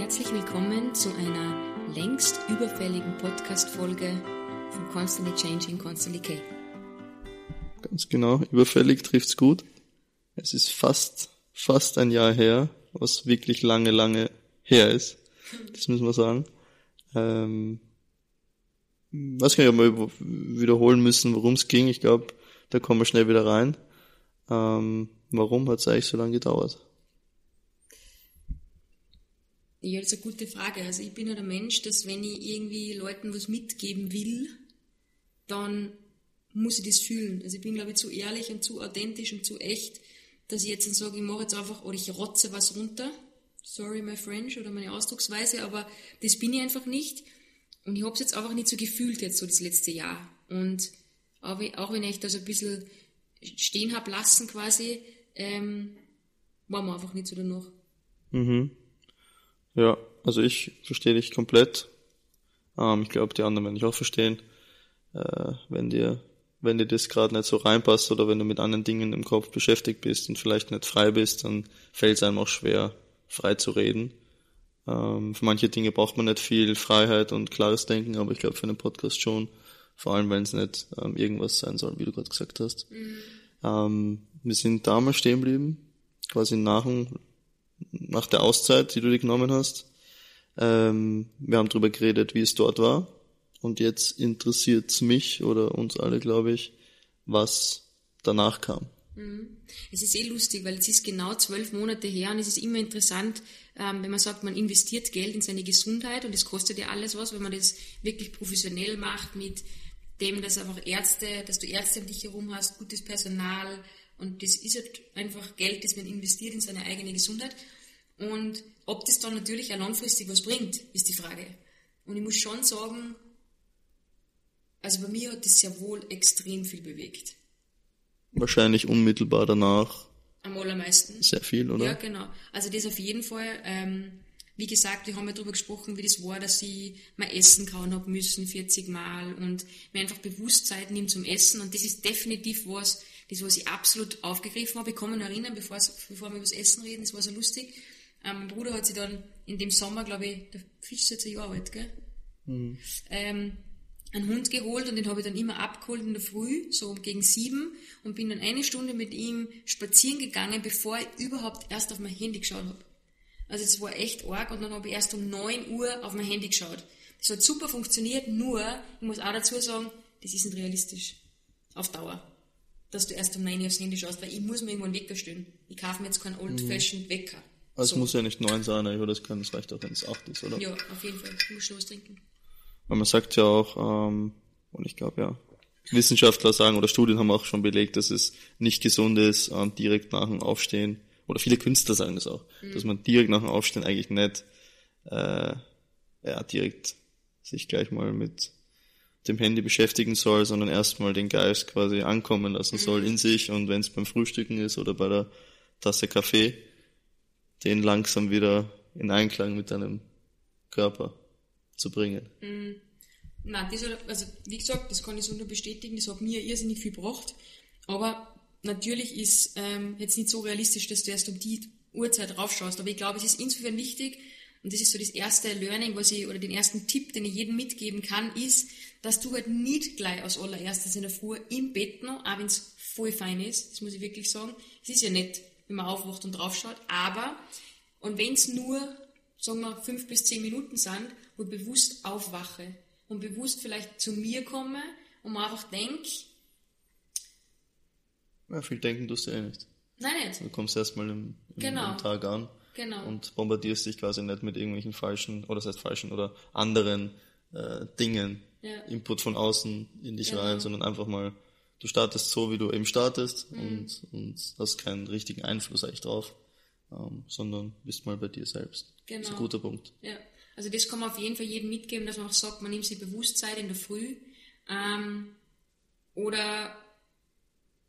Herzlich willkommen zu einer längst überfälligen Podcast-Folge von Constantly Changing, Constantly K. Ganz genau, überfällig trifft's gut. Es ist fast, fast ein Jahr her, was wirklich lange, lange her ist. Das müssen wir sagen. Ähm, weiß gar nicht, ob wir wiederholen müssen, worum es ging. Ich glaube, da kommen wir schnell wieder rein. Ähm, warum hat es eigentlich so lange gedauert? Ja, das ist eine gute Frage. Also ich bin ja der Mensch, dass wenn ich irgendwie Leuten was mitgeben will, dann muss ich das fühlen. Also ich bin, glaube ich, zu ehrlich und zu authentisch und zu echt, dass ich jetzt dann sage, ich mache jetzt einfach oder ich rotze was runter. Sorry, my French oder meine Ausdrucksweise, aber das bin ich einfach nicht. Und ich habe es jetzt einfach nicht so gefühlt jetzt so das letzte Jahr. Und auch, wenn ich da so ein bisschen stehen habe lassen quasi, ähm, war mir einfach nicht so danach. Mhm. Ja, also ich verstehe dich komplett. Ähm, ich glaube, die anderen werden dich auch verstehen. Äh, wenn dir, wenn dir das gerade nicht so reinpasst oder wenn du mit anderen Dingen im Kopf beschäftigt bist und vielleicht nicht frei bist, dann fällt es einem auch schwer, frei zu reden. Ähm, für manche Dinge braucht man nicht viel Freiheit und klares Denken, aber ich glaube für einen Podcast schon. Vor allem, wenn es nicht ähm, irgendwas sein soll, wie du gerade gesagt hast. Mhm. Ähm, wir sind damals stehen geblieben, quasi nach, nach der Auszeit, die du dir genommen hast. Ähm, wir haben darüber geredet, wie es dort war. Und jetzt interessiert's mich oder uns alle, glaube ich, was danach kam. Mhm. Es ist eh lustig, weil es ist genau zwölf Monate her und es ist immer interessant, ähm, wenn man sagt, man investiert Geld in seine Gesundheit und es kostet ja alles was, wenn man das wirklich professionell macht mit dem, dass einfach Ärzte, dass du Ärzte um dich herum hast, gutes Personal und das ist halt einfach Geld, das man investiert in seine eigene Gesundheit. Und ob das dann natürlich auch langfristig was bringt, ist die Frage. Und ich muss schon sagen, also bei mir hat das sehr wohl extrem viel bewegt. Wahrscheinlich unmittelbar danach. Am allermeisten. Sehr viel, oder? Ja, genau. Also das auf jeden Fall. Ähm, wie gesagt, wir haben ja darüber gesprochen, wie das war, dass ich mein Essen kauen habe müssen, 40 Mal und mir einfach bewusst Zeit nimmt zum Essen. Und das ist definitiv was, das, was ich absolut aufgegriffen habe. Ich kann mich erinnern, bevor, bevor wir über das Essen reden, das war so lustig. Ähm, mein Bruder hat sich dann in dem Sommer, glaube ich, der Fisch ist jetzt ein Jahr alt, gell? Mhm. Ähm, einen Hund geholt und den habe ich dann immer abgeholt in der Früh, so gegen sieben, und bin dann eine Stunde mit ihm spazieren gegangen, bevor ich überhaupt erst auf mein Handy geschaut habe. Also es war echt arg und dann habe ich erst um neun Uhr auf mein Handy geschaut. Das hat super funktioniert, nur, ich muss auch dazu sagen, das ist nicht realistisch. Auf Dauer. Dass du erst um neun Uhr aufs Handy schaust, weil ich muss mir irgendwann Wecker stellen. Ich kaufe mir jetzt keinen Old-Fashioned mhm. Wecker. Also so. es muss ja nicht neun sein, aber das kann, es reicht auch, wenn es acht ist, oder? Ja, auf jeden Fall. Du musst schon was trinken. Weil man sagt ja auch, ähm, und ich glaube ja, Wissenschaftler sagen oder Studien haben auch schon belegt, dass es nicht gesund ist, ähm, direkt nach dem Aufstehen, oder viele Künstler sagen das auch, mhm. dass man direkt nach dem Aufstehen eigentlich nicht äh, ja, direkt sich gleich mal mit dem Handy beschäftigen soll, sondern erstmal den Geist quasi ankommen lassen mhm. soll in sich und wenn es beim Frühstücken ist oder bei der Tasse Kaffee, den langsam wieder in Einklang mit deinem Körper zu bringen. Mhm. Nein, das also wie gesagt, das kann ich so nur bestätigen, das hat mir irrsinnig viel gebracht. Aber natürlich ist ähm, jetzt nicht so realistisch, dass du erst um die Uhrzeit raufschaust. Aber ich glaube, es ist insofern wichtig, und das ist so das erste Learning, was ich, oder den ersten Tipp, den ich jedem mitgeben kann, ist, dass du halt nicht gleich als allererstes in der Früh im Bett noch, auch wenn es voll fein ist, das muss ich wirklich sagen, es ist ja nett, wenn man aufwacht und draufschaut, aber, und wenn es nur sagen wir, fünf bis zehn Minuten sind, wo ich bewusst aufwache und bewusst vielleicht zu mir komme und mir einfach denke, ja, viel denken tust du eh nicht. Nein, nicht. Du kommst erstmal im, im, genau. im Tag an genau. und bombardierst dich quasi nicht mit irgendwelchen falschen, oder das heißt falschen, oder anderen äh, Dingen, ja. Input von außen in dich genau. rein, sondern einfach mal, du startest so, wie du eben startest mhm. und, und hast keinen richtigen Einfluss eigentlich drauf ähm, sondern bist mal bei dir selbst. Genau. Das ist ein guter Punkt. Ja. Also das kann man auf jeden Fall jedem mitgeben, dass man auch sagt, man nimmt sich Bewusstsein in der Früh. Ähm, oder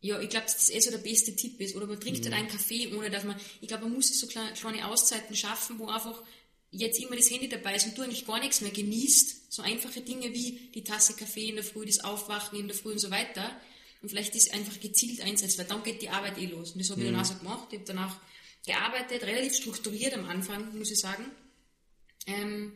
ja, ich glaube, dass das eh so der beste Tipp ist. Oder man trinkt halt mhm. halt einen Kaffee, ohne dass man, ich glaube, man muss sich so kleine, kleine Auszeiten schaffen, wo einfach jetzt immer das Handy dabei ist und du eigentlich gar nichts mehr genießt. So einfache Dinge wie die Tasse Kaffee in der Früh, das Aufwachen in der Früh und so weiter. Und vielleicht ist einfach gezielt einsetzt, weil dann geht die Arbeit eh los. Und das habe ich mhm. dann auch so gemacht. Ich habe danach gearbeitet, relativ strukturiert am Anfang, muss ich sagen. Ähm,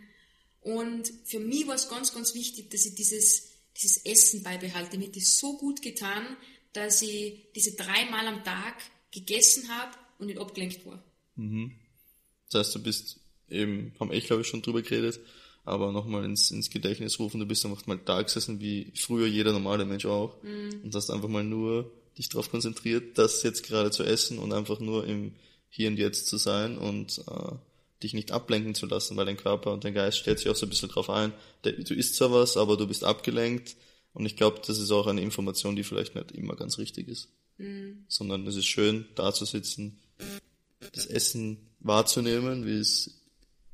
und für mich war es ganz, ganz wichtig, dass ich dieses, dieses Essen beibehalte. Mir hat das so gut getan, dass ich diese dreimal am Tag gegessen habe und nicht abgelenkt war. Das heißt, du bist eben, haben ich glaube ich schon drüber geredet, aber nochmal ins, ins Gedächtnis rufen, du bist einfach mal da gesessen, wie früher jeder normale Mensch auch. Und hast einfach mal nur dich darauf konzentriert, das jetzt gerade zu essen und einfach nur im Hier und Jetzt zu sein und äh, dich nicht ablenken zu lassen, weil dein Körper und dein Geist stellt sich auch so ein bisschen drauf ein. Der, du isst zwar was, aber du bist abgelenkt. Und ich glaube, das ist auch eine Information, die vielleicht nicht immer ganz richtig ist. Sondern es ist schön, da zu sitzen, das Essen wahrzunehmen, wie es,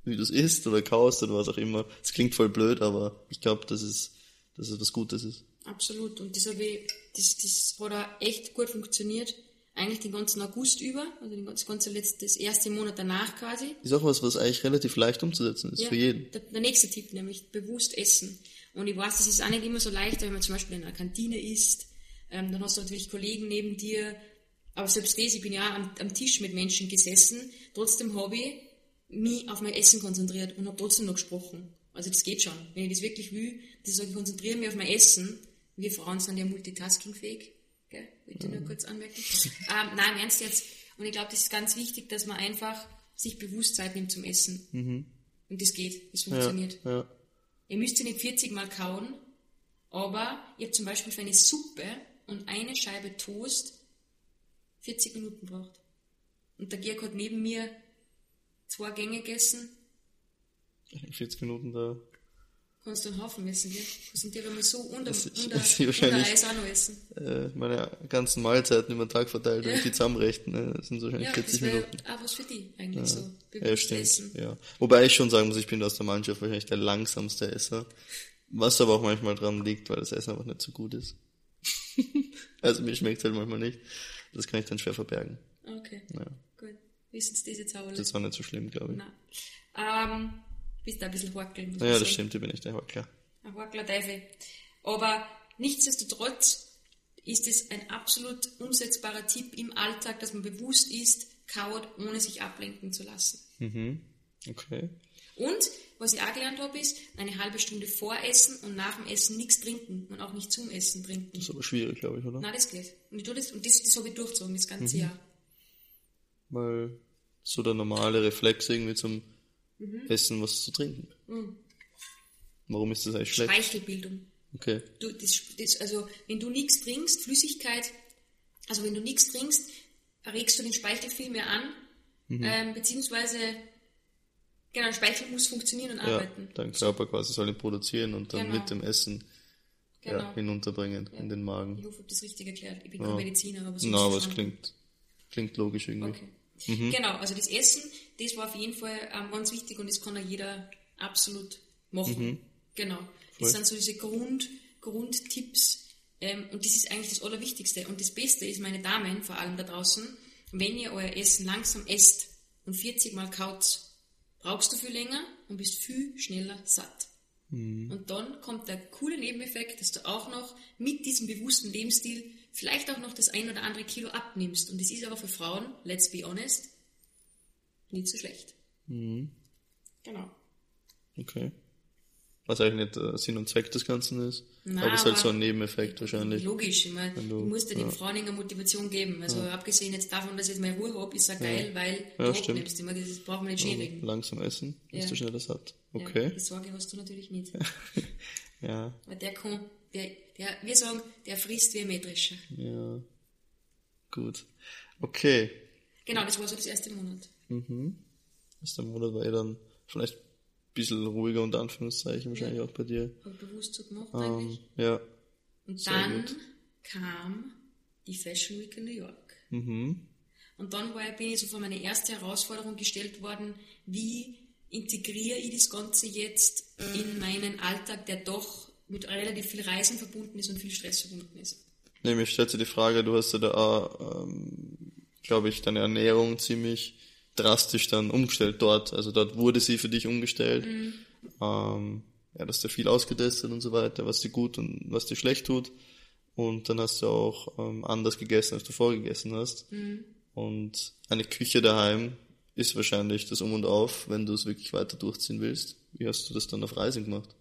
wie du es isst oder kaust oder was auch immer. Es klingt voll blöd, aber ich glaube, dass es, dass es was Gutes ist. Absolut. Und das, habe ich, das, das hat auch echt gut funktioniert. Eigentlich den ganzen August über, also den ganzen, das ganze letzte, das erste Monat danach quasi. Ist auch was, was eigentlich relativ leicht umzusetzen ist für jeden. Der, der nächste Tipp, nämlich bewusst essen. Und ich weiß, das ist auch nicht immer so leicht, wenn man zum Beispiel in einer Kantine isst, ähm, dann hast du natürlich Kollegen neben dir, aber selbst das, ich bin ja am, am Tisch mit Menschen gesessen, trotzdem habe ich mich auf mein Essen konzentriert und habe trotzdem noch gesprochen. Also das geht schon. Wenn ich das wirklich will, das sage ich, konzentriere mich auf mein Essen. Wir Frauen sind ja multitaskingfähig. Gell? Wollte nur kurz anmerken. ähm, nein, im Ernst jetzt. Und ich glaube, das ist ganz wichtig, dass man einfach sich bewusst Zeit nimmt zum Essen. Und das geht, das Ja, funktioniert. ja. Ihr müsst ja nicht 40 Mal kauen, aber ihr habt zum Beispiel für eine Suppe und eine Scheibe Toast 40 Minuten braucht. Und der Georg hat neben mir zwei Gänge gegessen, In 40 Minuten da. Kannst du einen Haufen essen, gell? Konzentriere mal so unter, Das ist- unter, ist unter wahrscheinlich- Eis auch noch essen. Äh, meine ganzen Mahlzeiten über den Tag verteilt, wenn ich die zusammenrechne, ne, das sind so wahrscheinlich Ja, 40 das wäre Minuten. auch was für die eigentlich so. Ja, stimmt. essen. Ja. Wobei ich schon sagen muss, ich bin aus der Mannschaft wahrscheinlich der langsamste Esser. Was aber auch manchmal dran liegt, weil das Essen einfach nicht so gut ist. also mir schmeckt halt manchmal nicht. Das kann ich dann schwer verbergen. Okay, Ja. gut. Wissen Sie auch alle? Das auch nicht so schlimm, glaube ich. Nein. Ähm, bist da ein bisschen horkeln. Ja, das stimmt, ich bin echt einfach klar. Ein Wackler Teufel. Aber nichtsdestotrotz ist es ein absolut umsetzbarer Tipp im Alltag, dass man bewusst ist, kaut, ohne sich ablenken zu lassen. Okay. Und, was ich auch gelernt habe, ist, eine halbe Stunde vor Essen und nach dem Essen nichts trinken und auch nicht zum Essen trinken. Das ist aber schwierig, glaube ich, oder? Nein, das geht. Und, ich tue das, und das, das habe ich durchgezogen, das ganze Jahr. Weil so der normale Reflex irgendwie zum Mhm. Essen was zu trinken. Warum ist das eigentlich schlecht? Speichelbildung. Okay. Du, das, das, also, wenn du nichts trinkst, Flüssigkeit, also wenn du nichts trinkst, regst du den Speichel viel mehr an, Mhm. ähm, beziehungsweise, genau, der Speichel muss funktionieren und Ja, arbeiten. dein Körper quasi soll ihn produzieren und dann Genau. mit dem Essen Genau. ja, hinunterbringen in den Ich Magen. hoffe, ich habe das richtig erklärt. Ich bin kein Mediziner, aber so ist aber es klingt, klingt logisch irgendwie. Okay. Genau, also das Essen, das war auf jeden Fall ähm, ganz wichtig und das kann auch jeder absolut machen. Genau. Das sind so diese Grund, Grundtipps ähm, und das ist eigentlich das Allerwichtigste. Und das Beste ist, meine Damen, vor allem da draußen, wenn ihr euer Essen langsam esst und 40 Mal kaut, brauchst du viel länger und bist viel schneller satt. Und dann kommt der coole Nebeneffekt, dass du auch noch mit diesem bewussten Lebensstil vielleicht auch noch das ein oder andere Kilo abnimmst. Und das ist aber für Frauen, let's be honest, nicht so schlecht. Genau. Okay. Was eigentlich nicht äh, Sinn und Zweck des Ganzen ist. Na, aber es ist halt so ein Nebeneffekt wahrscheinlich. Logisch, ich, meine, du- ich muss dir den Frauen eine Motivation geben. Also abgesehen jetzt davon, dass ich jetzt meine Ruhe habe, ist es auch geil, weil Ja, du stimmt. abnimmst. Ich meine, das braucht man nicht schön reden. Langsam essen, bis Ja. du schneller satt. Ja, Okay. die Sorge hast du natürlich nicht. Ja, Weil der kann, der, der, wir sagen, der frisst wie ein Mähdrescher. ja. Gut. Okay. Genau, das war so das erste Monat. Erster Monat war eh dann vielleicht ein bisschen ruhiger unter Anführungszeichen, wahrscheinlich auch bei dir. Habe bewusst so gemacht Ähm, eigentlich. ja. Und sehr dann gut. kam die Fashion Week in New York. Mhm. Und dann war, bin ich so vor meine erste Herausforderung gestellt worden, wie integriere ich das Ganze jetzt in meinen Alltag, der doch mit relativ viel Reisen verbunden ist und viel Stress verbunden ist. Mir stellt sich die Frage, du hast ja da auch, ähm, glaube ich, deine Ernährung ziemlich drastisch dann umgestellt dort. Also dort wurde sie für dich umgestellt. Ähm, ja, dass du viel ausgetestet und so weiter, was dir gut und was dir schlecht tut. Und dann hast du auch ähm, anders gegessen, als du vorgegessen hast. Und eine Küche daheim ist wahrscheinlich das Um und Auf, wenn du es wirklich weiter durchziehen willst. Wie hast du das dann auf Reisen gemacht?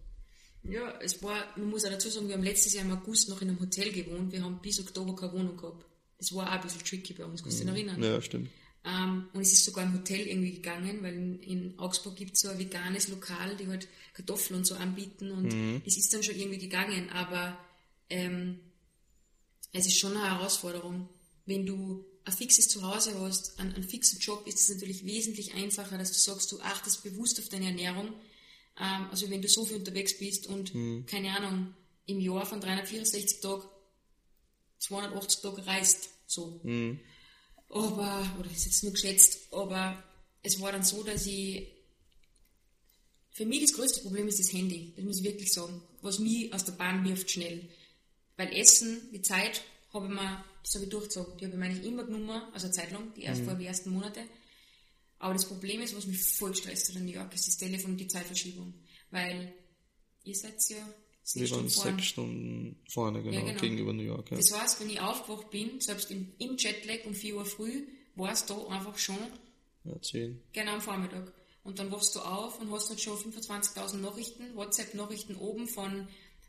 Ja, es war, man muss auch dazu sagen, wir haben letztes Jahr im August noch in einem Hotel gewohnt. Wir haben bis Oktober keine Wohnung gehabt. Das war auch ein bisschen tricky bei uns, kannst du dich erinnern? Ja, stimmt. Ähm, und es ist sogar im Hotel irgendwie gegangen, weil in, in Augsburg gibt es so ein veganes Lokal, die halt Kartoffeln und so anbieten und Mhm. es ist dann schon irgendwie gegangen, aber ähm, es ist schon eine Herausforderung. Wenn du ein fixes Zuhause hast, einen, einen fixen Job, ist es natürlich wesentlich einfacher, dass du sagst, du achtest bewusst auf deine Ernährung. Ähm, also wenn du so viel unterwegs bist und, keine Ahnung, im Jahr von 364 Tagen 280 Tage reist, so. Aber, oder ist jetzt nur geschätzt, aber es war dann so, dass ich, für mich das größte Problem ist das Handy, das muss ich wirklich sagen, was mich aus der Bahn wirft schnell. Weil Essen, die Zeit, habe ich mir, das habe ich durchgezogen, die habe ich mir eigentlich immer genommen, also eine Zeit lang, die erst vor die ersten Monate. Aber das Problem ist, was mich voll stresst in New York, ist das Telefon und die Zeitverschiebung. Weil ihr seid ja sechs Stunden vorn. sechs Stunden vorne, genau, Ja, genau. gegenüber New York. Ja. Das heißt, wenn ich aufgewacht bin, selbst im, im Jetlag um 4 Uhr früh, war es da einfach schon ja, zehn. genau am Vormittag. Und dann wachst du auf und hast halt schon 25.000 Nachrichten, WhatsApp-Nachrichten oben von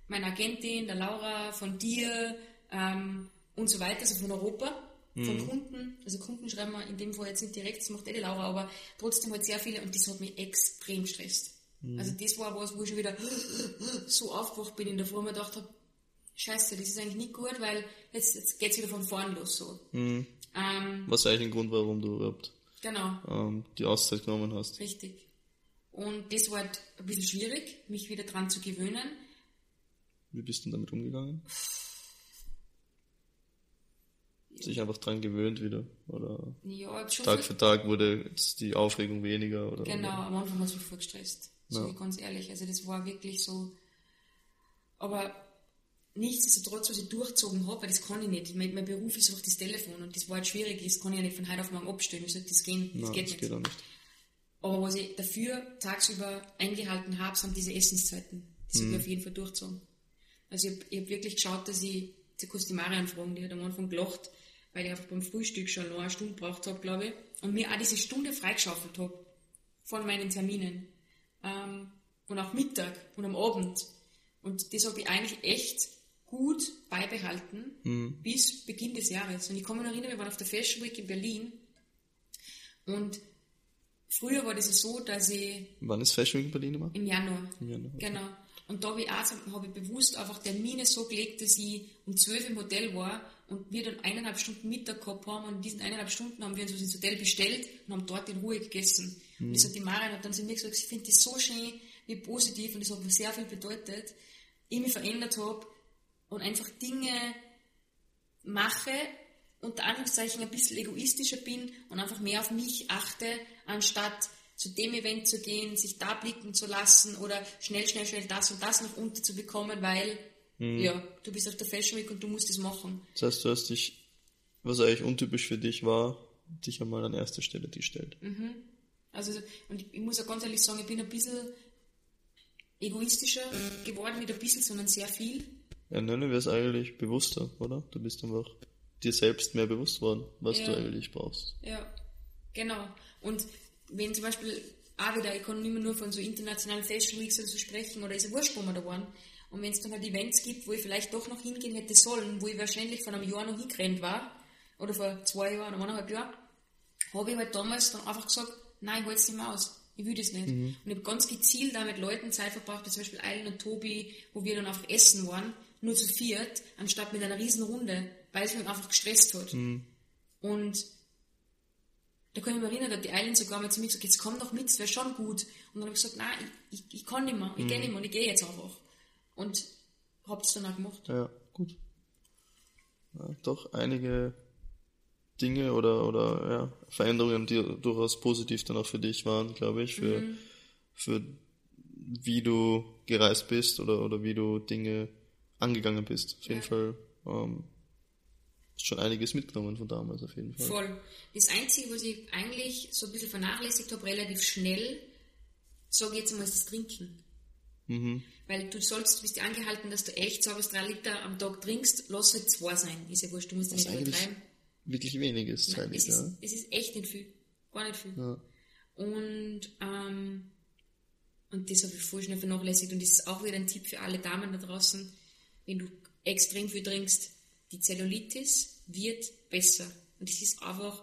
meiner Agentin, der Laura, von dir ähm, und so weiter, also von Europa, von Kunden. Also Kunden schreiben wir in dem Fall jetzt nicht direkt, das macht eh die Laura, aber trotzdem halt sehr viele und das hat mich extrem gestresst. Also das war was, wo ich schon wieder so aufgewacht bin in der Früh und mir gedacht habe, scheiße, das ist eigentlich nicht gut, weil jetzt, jetzt geht's wieder von vorn los so. Ähm, Was eigentlich ein Grund, warum du überhaupt genau. ähm, die Auszeit genommen hast. Richtig. Und das war halt ein bisschen schwierig, mich wieder dran zu gewöhnen. Wie bist du damit umgegangen? Sich einfach dran gewöhnt wieder? Oder Ja, Tag für Tag wurde jetzt die Aufregung weniger? Oder, Genau, Oder? am Anfang hat es mich voll gestresst. So Ja. ganz ehrlich. Also das war wirklich so. Aber nichtsdestotrotz, was ich durchgezogen habe, weil das kann ich nicht. Mein, mein Beruf ist auch das Telefon und das war halt schwierig, das kann ich ja nicht von heute auf morgen abstellen. Wie soll das gehen? Das Nein, geht das nicht. geht nicht. Aber was ich dafür tagsüber eingehalten habe, sind diese Essenszeiten. Das habe ich auf jeden Fall durchgezogen. Also ich habe ich hab wirklich geschaut, dass ich, die kannst du die Marian fragen, die hat am Anfang gelacht, weil ich einfach beim Frühstück schon noch eine Stunde gebraucht habe, glaube ich, und mir auch diese Stunde freigeschaufelt habe von meinen Terminen. Ähm, und auch Mittag und am Abend. Und das habe ich eigentlich echt gut beibehalten bis Beginn des Jahres. Und ich kann mich noch erinnern, wir waren auf der Fashion Week in Berlin und Früher war das ja so, dass ich Wann ist Fashion Week in Berlin immer? im Januar, Im Januar, okay. genau. Und da habe ich auch habe ich bewusst einfach Termine so gelegt, dass ich um 12 im Hotel war und wir dann eineinhalb Stunden Mittag gehabt haben und in diesen eineinhalb Stunden haben wir uns was ins Hotel bestellt und haben dort in Ruhe gegessen. Und das hat die Marian hat dann zu mir gesagt, sie findet das so schön, wie positiv und das hat mir sehr viel bedeutet. Ich mich verändert habe und einfach Dinge mache, unter Anführungszeichen ein bisschen egoistischer bin und einfach mehr auf mich achte, anstatt zu dem Event zu gehen, sich da blicken zu lassen oder schnell, schnell, schnell das und das noch unterzubekommen, weil, ja, du bist auf der Fashion Week und du musst es machen. Das heißt, du hast dich, was eigentlich untypisch für dich war, dich einmal an erste Stelle gestellt. Also, und ich, ich muss auch ganz ehrlich sagen, ich bin ein bisschen egoistischer geworden, nicht ein bisschen, sondern sehr viel. Ja, nennen wir es eigentlich bewusster, oder? Du bist einfach dir selbst mehr bewusst worden, was Ja. du eigentlich brauchst. Ja, genau. Und wenn zum Beispiel auch wieder, ich kann nicht mehr nur von so internationalen Fashion Weeks oder so sprechen, oder ist ja wurscht, wo wir da waren. Und wenn es dann halt Events gibt, wo ich vielleicht doch noch hingehen hätte sollen, wo ich wahrscheinlich vor einem Jahr noch hingerannt war, oder vor zwei Jahren, eineinhalb Jahren, habe ich halt damals dann einfach gesagt, nein, ich halte es nicht mehr aus. Ich will das nicht. Und ich habe ganz gezielt da mit Leuten Zeit verbracht, wie zum Beispiel Eilen und Tobi, wo wir dann einfach essen waren, nur zu viert, anstatt mit einer riesen Runde, weil es mich einfach gestresst hat. Und da kann ich mich erinnern, da hat die Eileen sogar mal zu mir gesagt, jetzt komm doch mit, es wäre schon gut. Und dann habe ich gesagt, nein, ich, ich, ich kann nicht mehr, ich gehe nicht mehr und ich gehe jetzt einfach. Und habe das dann auch gemacht. Ja, gut. Ja, doch einige Dinge oder, oder ja, Veränderungen, die durchaus positiv dann auch für dich waren, glaube ich, für, für wie du gereist bist oder, oder wie du Dinge angegangen bist. Auf jeden Ja. Fall ähm, schon einiges mitgenommen von damals, auf jeden Fall. Voll. Das Einzige, was ich eigentlich so ein bisschen vernachlässigt habe, relativ schnell, sage ich jetzt einmal, ist das Trinken. Weil du sollst, du bist angehalten, dass du echt zwei bis drei Liter am Tag trinkst, lass halt zwei sein. Ist ja wurscht, du musst Was nicht übertreiben. wirklich weniges, Nein, teilweise. es, ist, es ist echt nicht viel. Gar nicht viel. Ja. Und, ähm, und das habe ich vorher schnell vernachlässigt. Und das ist auch wieder ein Tipp für alle Damen da draußen. Wenn du extrem viel trinkst, die Zellulitis wird besser. Und das ist einfach,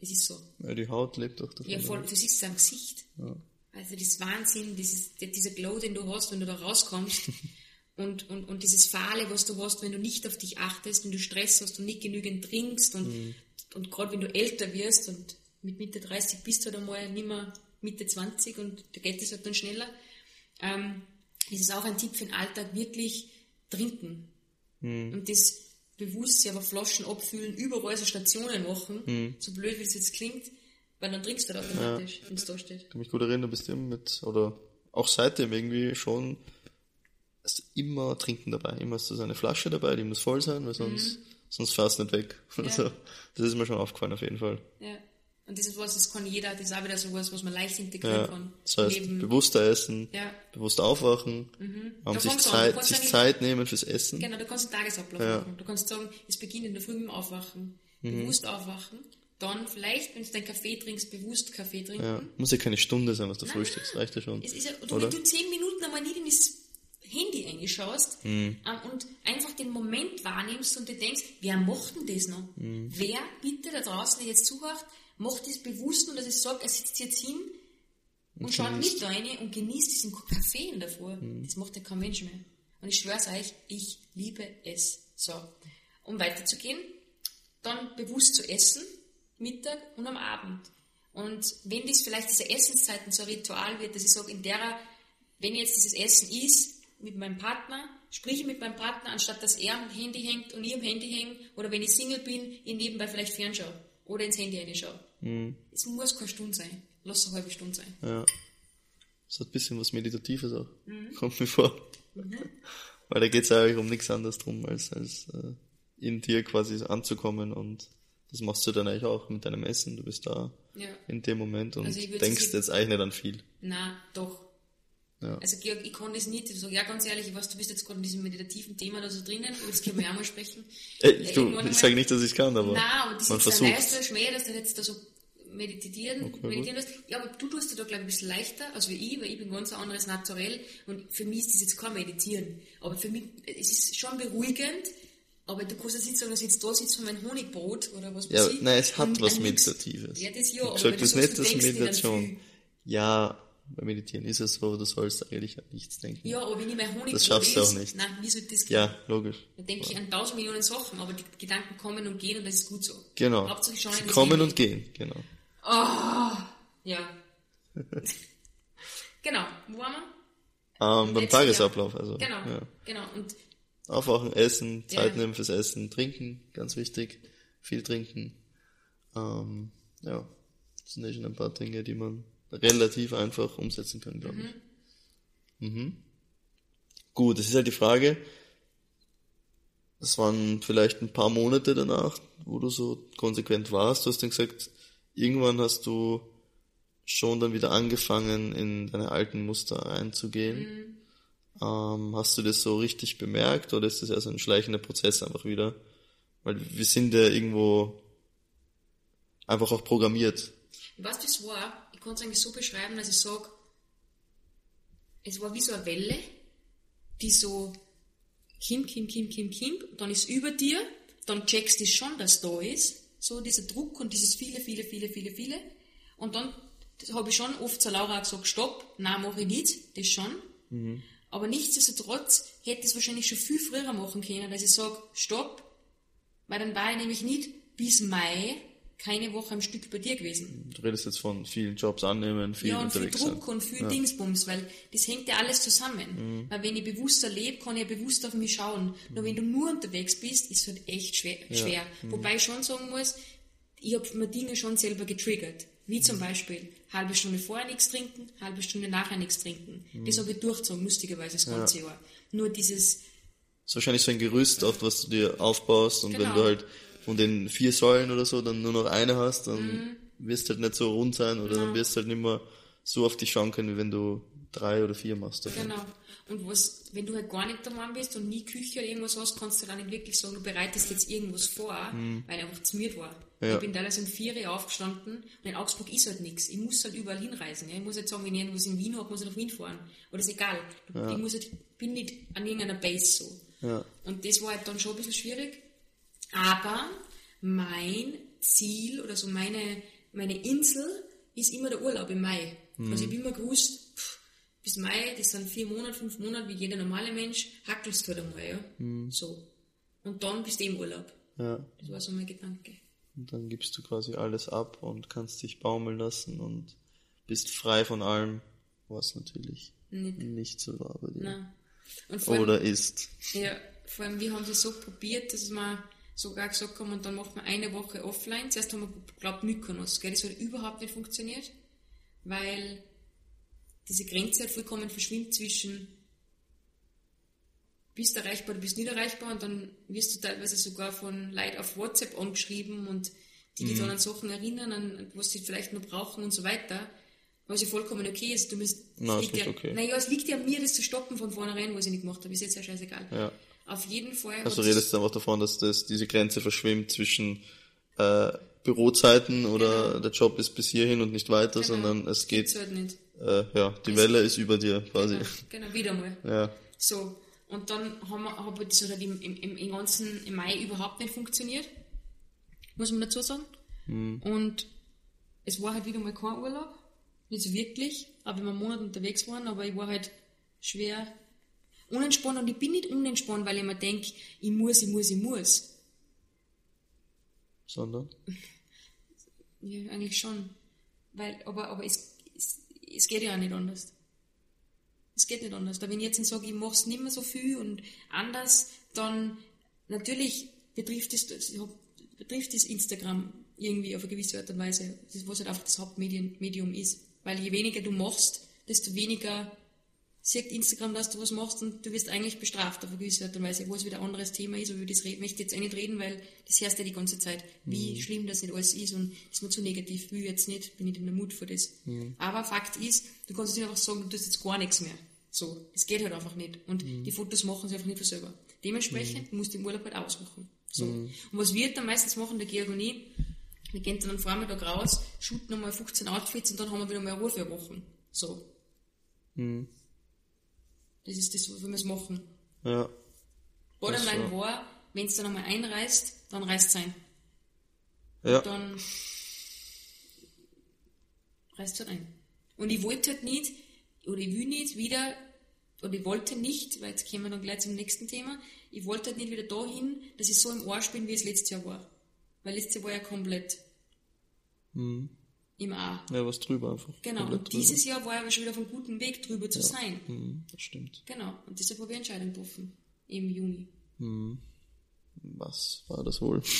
es ist so. Ja, die Haut lebt auch davon. Ja, voll, du siehst es am Gesicht. Ja. Also das Wahnsinn, dieses, dieser Glow, den du hast, wenn du da rauskommst. und, und, und dieses Fahle, was du hast, wenn du nicht auf dich achtest, wenn du Stress hast und nicht genügend trinkst und, Mhm. und gerade wenn du älter wirst und mit Mitte 30 bist du halt einmal nicht mehr Mitte 20 und da geht es halt dann schneller. Ähm, das ist auch ein Tipp für den Alltag, wirklich trinken. Mhm. Und das bewusst aber Flaschen abfüllen, überall so Stationen machen, Mhm. so blöd wie es jetzt klingt, weil dann trinkst du halt automatisch, wenn es da steht. Ich kann mich gut erinnern, du bist immer mit, oder auch seitdem irgendwie schon, hast du immer Trinken dabei. Immer hast du so eine Flasche dabei, die muss voll sein, weil sonst, sonst fährst du nicht weg. Also, das ist mir schon aufgefallen auf jeden Fall. Ja. Und das ist was, das kann jeder, das ist auch wieder sowas, was man leicht integrieren Ja. kann. Das heißt, Neben- bewusster essen, Ja. bewusst aufwachen, Da ähm, sich, Zeit, sich Zeit nehmen fürs Essen. Genau, du kannst einen Tagesablauf Ja. machen. Du kannst sagen, es beginnt in der Früh mit dem Aufwachen. Mhm. Bewusst aufwachen. Dann vielleicht, wenn du deinen Kaffee trinkst, bewusst Kaffee trinken. Ja. Muss ja keine Stunde sein, was du frühstückst, reicht ja schon. Es ist ja, und Oder? wenn du zehn Minuten einmal nicht in das Handy reinschaust Mhm. ähm, und einfach den Moment wahrnimmst und dir denkst, wer macht denn das noch? Mhm. Wer bitte da draußen, der jetzt zuhört, macht das bewusst und dass ich sage, er sitzt jetzt hin und, schaut genießt. mit rein und genießt diesen Kaffee in davor. Mhm. Das macht ja kein Mensch mehr. Und ich schwör's euch, ich liebe es. So. Um weiterzugehen, dann bewusst zu essen, Mittag und am Abend. Und wenn dies vielleicht diese Essenszeiten so ein Ritual wird, dass ich sage, in derer, wenn jetzt dieses Essen ist, mit meinem Partner, sprich ich mit meinem Partner, anstatt dass er am Handy hängt und ich am Handy hänge, oder wenn ich Single bin, ich nebenbei vielleicht fernschaue oder ins Handy reinschaue. Es muss keine Stunde sein. Lass es eine halbe Stunde sein. Ja. Das hat ein bisschen was Meditatives auch. Mhm. Kommt mir vor. Weil da geht es eigentlich um nichts anderes drum, als, als äh, in dir quasi anzukommen und das machst du dann eigentlich auch mit deinem Essen. Du bist da Ja. in dem Moment und Also denkst jetzt eigentlich nicht an viel. Na, doch. Ja. Also Georg, ich kann das nicht. Ich sage ja ganz ehrlich, ich weiß, du bist jetzt gerade in diesem meditativen Thema da so drinnen, aber das können wir ja auch mal sprechen. Ey, Ja, du, ich sage nicht, dass ich kann, aber Nein, aber das man ist versucht. leichte Schmäh, dass du jetzt da so meditieren, Okay, meditieren lässt. Ja, aber du tust dir da, glaube ich, ein bisschen leichter als wie ich, weil ich bin ganz ein anderes Naturell und für mich ist das jetzt kein Meditieren. Aber für mich, es ist schon beruhigend, aber du kannst jetzt nicht sagen, dass ich jetzt da sitze von meinem Honigbrot oder was Ja, weiß ich. nein, es hat und was Meditatives. Ja, das ja, Ich aber das nicht, dann Meditation. Ja, beim Meditieren ist es so, du sollst eigentlich an nichts denken. Ja, aber wenn ich mein Honigbrot Das schaffst du auch nicht. Nein, wie soll das gehen? Ja, logisch. Da denke ich an tausend Millionen Sachen, aber die Gedanken kommen und gehen und das ist gut so. Genau. Hauptsache schon Sie das kommen und gehen, genau. Ja. genau. Wo waren wir? Ähm, beim Tagesablauf, also. Genau. Ja. Genau. Und Aufwachen, essen, Zeit Ja. nehmen fürs Essen, trinken, ganz wichtig. Viel trinken. Ähm, ja, das sind ja schon ein paar Dinge, die man relativ einfach umsetzen kann, glaube ich. Mhm. Gut, es ist halt die Frage, das waren vielleicht ein paar Monate danach, wo du so konsequent warst. Du hast dann gesagt, irgendwann hast du schon dann wieder angefangen, in deine alten Muster einzugehen. Ähm, hast du das so richtig bemerkt oder ist das eher so ein schleichender Prozess einfach wieder? Weil wir sind ja irgendwo einfach auch programmiert. was das war, ich kann es eigentlich so beschreiben, dass ich sage, es war wie so eine Welle, die so kim, kim, kim, kim, kim, und dann ist über dir, dann checkst du schon, dass da ist, so dieser Druck und dieses viele, viele, viele, viele, viele, und dann habe ich schon oft zu Laura gesagt, stopp, nein, mache ich nicht, das schon. Aber nichtsdestotrotz hätte ich es wahrscheinlich schon viel früher machen können, dass ich sage, stopp, weil dann war ich nämlich nicht bis Mai keine Woche am Stück bei dir gewesen. Du redest jetzt von vielen Jobs annehmen, viel Ja, und viel unterwegs sein. Druck und viel Dingsbums, weil das hängt ja alles zusammen. Mhm. Weil wenn ich bewusster lebe, kann ich ja bewusst auf mich schauen. Nur wenn du nur unterwegs bist, ist es halt echt schwer. schwer. Mhm. Wobei ich schon sagen muss, ich habe mir Dinge schon selber getriggert. Wie Mhm. zum Beispiel halbe Stunde vorher nichts trinken, halbe Stunde nachher nichts trinken. Mhm. Das habe ich durchgezogen, lustigerweise das ganze Jahr. Nur dieses, Das ist wahrscheinlich so ein Gerüst, auf was du dir aufbaust und wenn Genau. du halt von den vier Säulen oder so dann nur noch eine hast, dann Mhm. wirst du halt nicht so rund sein oder dann wirst du halt nicht mehr so auf dich schauen können, wie wenn du drei oder vier machst du. Genau. Und was, wenn du halt gar nicht daheim bist und nie Küche oder irgendwas hast, kannst du dann nicht wirklich sagen, du bereitest jetzt irgendwas vor, weil einfach zu mir war. Ja. Ich bin teilweise um vier Uhr aufgestanden und in Augsburg ist halt nichts. Ich muss halt überall hinreisen. Ja. Ich muss halt sagen, wenn ich irgendwas in Wien habe, muss ich nach Wien fahren. Oder ist egal. Ich muss halt, bin nicht an irgendeiner Base so. Ja. Und das war halt dann schon ein bisschen schwierig. Aber mein Ziel oder so meine, meine Insel ist immer der Urlaub im Mai. Also ich habe immer gewusst, bis Mai, das sind vier Monate, fünf Monate, wie jeder normale Mensch, hackelst du halt einmal, ja. So. Und dann bist du im Urlaub. Ja. Das war so mein Gedanke. Und dann gibst du quasi alles ab und kannst dich baumeln lassen und bist frei von allem, was natürlich Nicht. nicht so war bei dir. Nein. Allem, Oder ist. ja, vor allem, wir haben das so probiert, dass wir sogar gesagt haben, und dann machen wir eine Woche offline. Zuerst haben wir geglaubt, Mykonos, gell? Das hat überhaupt nicht funktioniert, weil diese Grenze halt vollkommen verschwimmt zwischen bist erreichbar, du bist nicht erreichbar und dann wirst du teilweise sogar von Leuten auf WhatsApp angeschrieben und die dich dann an Sachen erinnern, an was sie vielleicht noch brauchen und so weiter. Was ja vollkommen okay ist. Du musst, Na, ist ja, okay. Naja, es liegt ja an mir, das zu stoppen von vornherein, was ich nicht gemacht habe. Ist jetzt ja scheißegal. Ja. Auf jeden Fall. Also redest du einfach davon, dass das, diese Grenze verschwimmt zwischen äh, Bürozeiten oder Genau. der Job ist bis hierhin und nicht weiter, Genau. sondern es geht, halt nicht. Äh, ja, die Welle ist über dir quasi. Genau, genau, wieder mal. Ja. So, und dann haben wir, habe das halt im, im, im, ganzen im Mai überhaupt nicht funktioniert, muss man dazu sagen. Und es war halt wieder mal kein Urlaub, nicht so wirklich, aber wenn wir einen Monat unterwegs waren, aber ich war halt schwer unentspannt und ich bin nicht unentspannt, weil ich mir denke, ich muss, ich muss, ich muss. Sondern? Ja, eigentlich schon. Weil, aber, aber es, es, es geht ja auch nicht anders. Es geht nicht anders. Da wenn ich jetzt sage, ich mache es nicht mehr so viel und anders, dann natürlich betrifft es, betrifft das Instagram irgendwie auf eine gewisse Art und Weise, das, was halt einfach das Hauptmedium Medium ist. Weil je weniger du machst, desto weniger sieht Instagram, dass du was machst und du wirst eigentlich bestraft auf eine gewisse Art und Weise, wo es wieder ein anderes Thema ist, aber über das möchte ich jetzt eh nicht reden, weil das hörst ja die ganze Zeit, wie schlimm das nicht alles ist und ist mir zu negativ, will ich jetzt nicht, bin nicht in der Mut für das. Aber Fakt ist, du kannst nicht einfach sagen, du tust jetzt gar nichts mehr. So, es geht halt einfach nicht. Und die Fotos machen sie einfach nicht von selber. Dementsprechend musst du im Urlaub halt ausmachen. So. Und was wir dann meistens machen, der Georg und ich, wir gehen dann am Vormittag raus, shooten nochmal 15 Outfits und dann haben wir wieder mal Ruhe für Wochen. So. Das ist das, was wir es machen. Ja. Borderline so. war, wenn es dann einmal einreißt, dann reißt es ein. Ja. Dann reißt es halt ein. Und ich wollte halt nicht, oder ich will nicht wieder, oder ich wollte nicht, weil jetzt kommen wir dann gleich zum nächsten Thema, ich wollte halt nicht wieder dahin, dass ich so im Arsch bin, wie es letztes Jahr war. Weil letztes Jahr war ja komplett im A. Ja, was drüber einfach. Genau, und dieses Jahr war ich aber schon wieder auf einem guten Weg, drüber zu sein. drüber. Hm, das stimmt. Genau, und deshalb habe ich Entscheidung getroffen. Im Juni. Was war das wohl?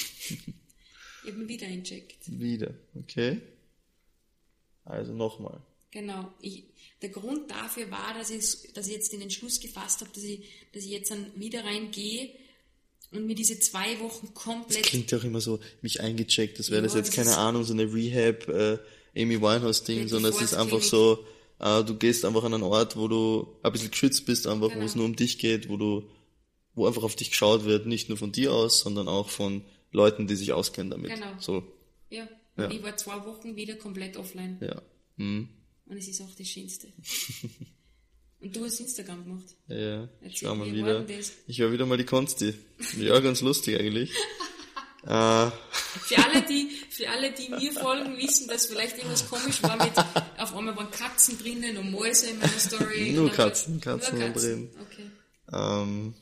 Ich habe ihn wieder eincheckt. Wieder. Okay. Also nochmal. Genau. Ich, der Grund dafür war, dass ich, dass ich jetzt den Entschluss gefasst habe, dass ich, dass ich jetzt dann wieder reingehe und mir diese zwei Wochen komplett. Klingt ja auch immer so, mich eingecheckt, das wäre Ja, das jetzt das keine Ahnung, so eine Rehab, äh, Amy Winehouse-Ding, sondern es ist einfach so, äh, du gehst einfach an einen Ort, wo du ein bisschen geschützt bist, einfach, wo es Genau. nur um dich geht, wo du, wo einfach auf dich geschaut wird, nicht nur von dir aus, sondern auch von Leuten, die sich auskennen damit. Genau. So, ja. Ja. Ich war zwei Wochen wieder komplett offline. ja. Hm. Und es ist auch das Schönste. und du hast Instagram gemacht. Ja, Erzähl, schau mal wie wieder. war? Ich höre wieder mal die Konsti. Ja, ganz lustig eigentlich. äh, Für alle, die, für alle, die mir folgen, wissen, dass vielleicht irgendwas komisch war mit, auf einmal waren Katzen drinnen und Mäuse in meiner Story. Nur war- Katzen, Katzen nur waren drin. Okay. ähm,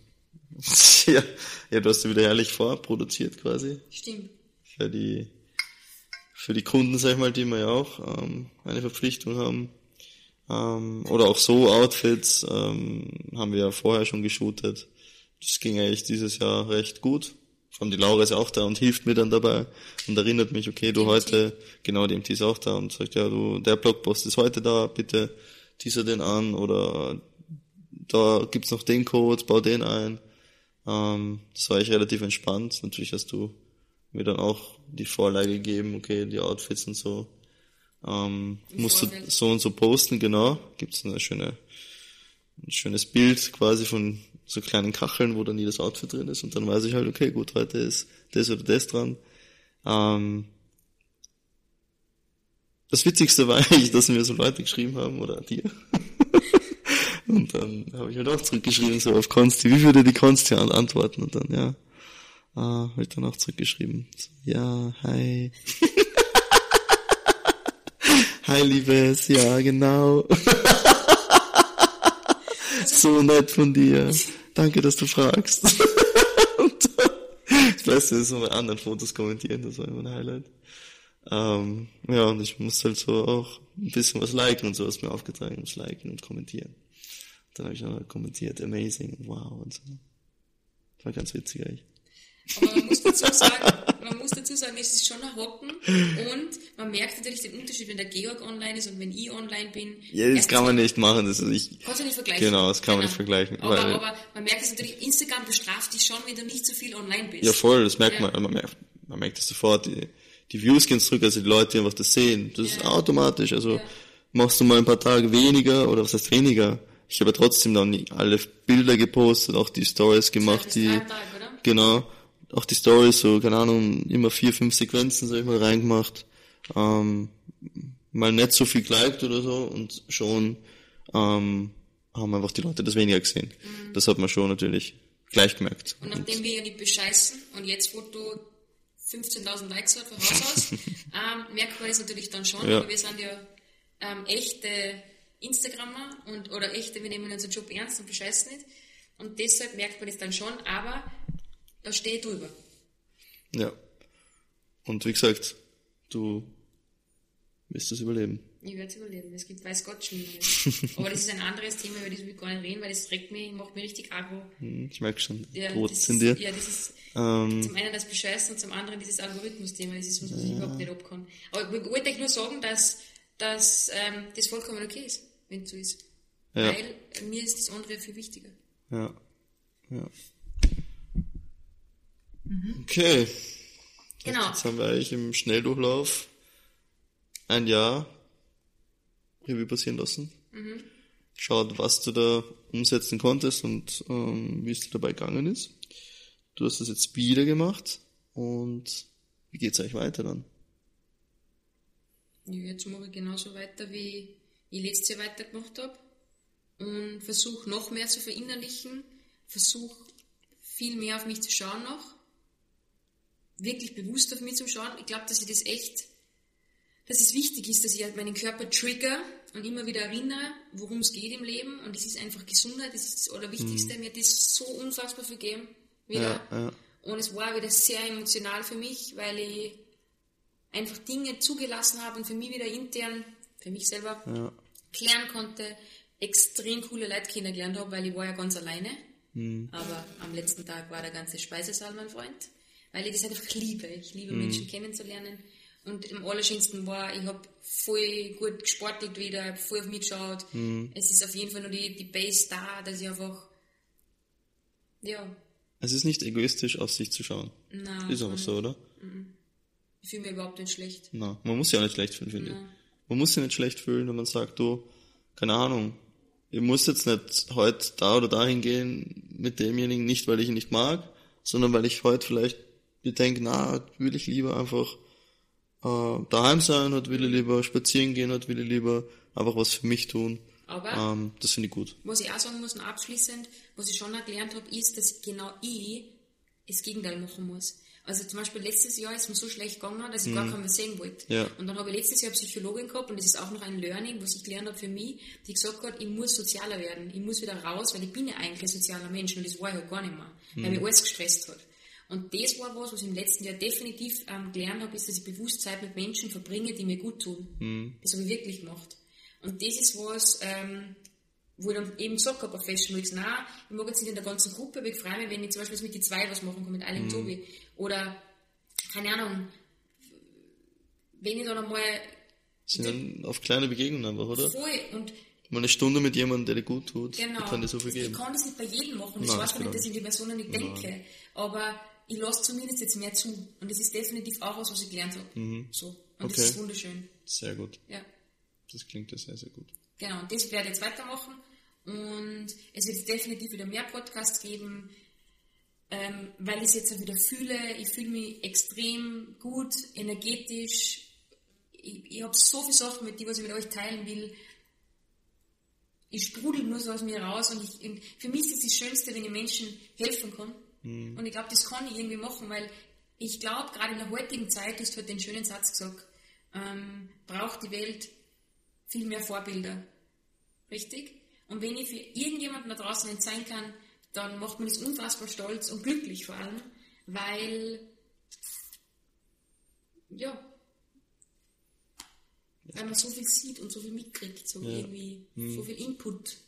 ja, ja, du hast ja wieder herrlich vorproduziert quasi. Stimmt. für die für die Kunden, sag ich mal, die wir ja auch ähm, eine Verpflichtung haben. Ähm, oder auch so Outfits ähm, haben wir ja vorher schon geshootet. Das ging eigentlich dieses Jahr recht gut. Vor allem die Laura ist ja auch da und hilft mir dann dabei und erinnert mich, okay, du heute, genau, die MT ist auch da und sagt, ja, du, der Blogpost ist heute da, bitte teaser den an oder da gibt's noch den Code, bau den ein. Ähm, das war eigentlich relativ entspannt. Natürlich hast du mir dann auch die Vorlage gegeben, okay, die Outfits und so. Ähm, Im musst du Vorfeld. so und so posten, genau. Gibt's eine schöne, ein schönes Bild quasi von so kleinen Kacheln, wo dann jedes Outfit drin ist und dann weiß ich halt, okay, gut, heute ist das oder das dran. Ähm, das Witzigste war eigentlich, dass mir so Leute geschrieben haben, oder dir. und dann habe ich halt auch zurückgeschrieben, so auf Konsti, wie würde die Konsti an- antworten? Und dann, ja, ah, habe ich dann auch zurückgeschrieben. So, ja, hi. hi, Liebes, ja, genau. so nett von dir. Danke, dass du fragst. und das Beste ist bei anderen Fotos kommentieren, das war immer ein Highlight. Ähm, ja, und ich muss halt so auch ein bisschen was liken und so, was mir aufgetragen ist, liken und kommentieren. Dann habe ich halt kommentiert, amazing wow und so. Das war ganz witzig eigentlich. Aber man muss dazu sagen, man muss dazu sagen, es ist schon ein Hocken und man merkt natürlich den Unterschied, wenn der Georg online ist und wenn ich online bin. Ja, das Erstens kann man nicht machen, das ist ich. Kannst du nicht vergleichen. Genau, das kann man nicht vergleichen, Aber, aber man merkt es natürlich, Instagram bestraft dich schon, wenn du nicht so viel online bist. Ja, voll, das merkt Ja. man, man merkt, man merkt das sofort, die, die Views gehen zurück, also die Leute einfach das sehen. Das ist Ja. automatisch, also Ja. machst du mal ein paar Tage weniger, oder was heißt weniger? Ich habe ja trotzdem dann alle Bilder gepostet, auch die Stories gemacht, die, oder? genau, auch die Stories, so, keine Ahnung, immer vier, fünf Sequenzen, sag ich mal, reingemacht, ähm, mal nicht so viel geliked oder so, und schon, ähm, haben einfach die Leute das weniger gesehen. Das hat man schon natürlich gleich gemerkt. Mhm. Und nachdem wir ja nicht bescheißen und jetzt Foto 15.000 Likes hat von Haus aus, ähm, merkt man das natürlich dann schon, Ja. wir sind ja ähm, echte Instagrammer und oder echte, wir nehmen unseren Job ernst und bescheißen nicht. Und deshalb merkt man das dann schon, aber da stehe ich drüber. Ja. Und wie gesagt, du wirst das überleben. Ich werde es überleben. Es gibt weiß Gott Schlimmeres. aber das ist ein anderes Thema, über das will ich gar nicht reden, weil das regt mich, macht mich richtig aggro. Hm, Ich merke schon, Ja, das in dir. Ja, das ist Ähm, zum einen das Bescheißen und zum anderen dieses Algorithmus-Thema. Das ist was, was ich überhaupt nicht abkann. Aber ich wollte euch nur sagen, dass, dass ähm, das vollkommen okay ist, wenn es so ist. Ja. Weil mir ist das andere viel wichtiger. ja. Ja. Okay. Genau. Jetzt haben wir eigentlich im Schnelldurchlauf ein Jahr Revue passieren lassen. Schaut, was du da umsetzen konntest und ähm, wie es dir dabei gegangen ist. Du hast das jetzt wieder gemacht und wie geht's eigentlich weiter dann? Ja, jetzt mache ich genauso weiter, wie ich letztes Jahr weitergemacht habe. Und versuche noch mehr zu verinnerlichen. Versuche viel mehr auf mich zu schauen noch. Wirklich bewusst auf mich zu schauen. Ich glaube, dass ich das echt, dass es wichtig ist, dass ich halt meinen Körper trigger und immer wieder erinnere, worum es geht im Leben. Und es ist einfach Gesundheit, das ist das Allerwichtigste. Mir hat das so unfassbar viel gegeben. Wieder. Ja, ja. Und es war wieder sehr emotional für mich, weil ich einfach Dinge zugelassen habe und für mich wieder intern, für mich selber, Ja. klären konnte, extrem coole Leute kennengelernt habe, weil ich war ja ganz alleine. Hm. Aber am letzten Tag war der ganze Speisesaal mein Freund, weil ich das einfach liebe. Ich liebe Menschen kennenzulernen. Und am allerschönsten war, ich habe voll gut gesportelt wieder, hab voll auf mich geschaut. Es ist auf jeden Fall nur die, die Base da, dass ich einfach, ja, Es ist nicht egoistisch, auf sich zu schauen. na, Ist aber so, oder? ich fühle mich überhaupt nicht schlecht. Na, man muss sich auch nicht schlecht fühlen, finde ich. Man muss sich nicht schlecht fühlen, wenn man sagt, du, keine Ahnung, ich muss jetzt nicht heute da oder dahin gehen mit demjenigen, nicht weil ich ihn nicht mag, sondern weil ich heute vielleicht mir denke, na, will ich lieber einfach äh, daheim sein, heute will ich lieber spazieren gehen, heute will ich lieber einfach was für mich tun. Aber Ähm, das finde ich gut. Was ich auch sagen muss, noch abschließend, was ich schon auch gelernt habe, ist, dass genau ich das Gegenteil machen muss. Also zum Beispiel letztes Jahr ist mir so schlecht gegangen, dass ich gar keinen mehr sehen wollte. Mhm. Ja. Und dann habe ich letztes Jahr eine Psychologin gehabt und das ist auch noch ein Learning, was ich gelernt habe für mich, die gesagt hat, ich muss sozialer werden, ich muss wieder raus, weil ich bin ja eigentlich ein sozialer Mensch und das war ich halt gar nicht mehr, weil Mhm. mich alles gestresst hat. Und das war was, was ich im letzten Jahr definitiv ähm, gelernt habe, ist, dass ich bewusst Zeit mit Menschen verbringe, die mir gut tun. Mhm. Das habe ich wirklich gemacht. Und das ist was, ähm, wo ich dann eben gesagt habe auf Fashion Weeks, nein, ich mag jetzt nicht in der ganzen Gruppe, aber ich freue mich, wenn ich zum Beispiel mit die zwei was machen kann, mit Ali und Tobi. Oder, keine Ahnung, wenn ich dann einmal Sind dann auf kleine Begegnungen einfach, oder? voll und Mal eine Stunde mit jemandem, der dir gut tut, Genau. die kann dir so viel Ich geben. kann das nicht bei jedem machen. Das Nein, das ja nicht, dass ich die Personen nicht denke. Aber ich lasse zumindest jetzt mehr zu. Und das ist definitiv auch was, was ich gelernt habe. So. Und Okay. das ist wunderschön. Sehr gut. Ja. Das klingt ja sehr, sehr gut. Genau, und das werde ich jetzt weitermachen. Und es wird definitiv wieder mehr Podcasts geben, ähm, weil ich es jetzt auch wieder fühle. Ich fühle mich extrem gut, energetisch. Ich, ich habe so viele Sachen, mit die was ich mit euch teilen will. Ich sprudel nur so aus mir raus und, ich, und für mich ist das Schönste, wenn ich Menschen helfen kann. Und ich glaube, das kann ich irgendwie machen, weil ich glaube, gerade in der heutigen Zeit, du hast heute den schönen Satz gesagt, ähm, braucht die Welt viel mehr Vorbilder. Richtig? Und wenn ich für irgendjemanden da draußen eins sein kann, dann macht man das unfassbar stolz und glücklich vor allem, weil, ja, weil man so viel sieht und so viel mitkriegt, so irgendwie, so viel Input,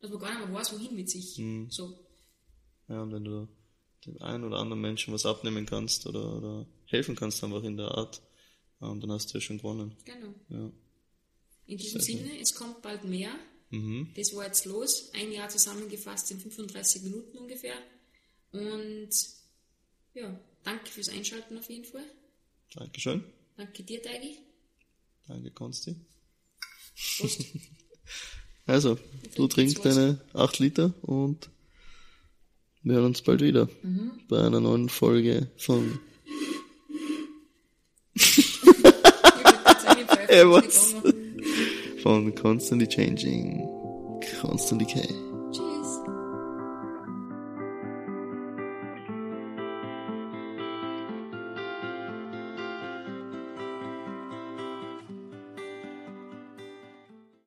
dass man gar nicht mehr weiß, wohin mit sich. So. Ja, und wenn du dem einen oder anderen Menschen was abnehmen kannst oder, oder helfen kannst einfach in der Art, ähm, dann hast du ja schon gewonnen. Genau. Ja. In diesem Sehr Sinne, es kommt bald mehr. Mhm. Das war jetzt los. Ein Jahr zusammengefasst in 35 Minuten ungefähr. Und ja, danke fürs Einschalten auf jeden Fall. Dankeschön. Danke dir, Teigi. Danke, Konsti. Prost. Also, du Trink trinkst deine 8 Liter und wir hören uns bald wieder Mhm. bei einer neuen Folge von Ey, was? Von Constantly Changing, Constantly K.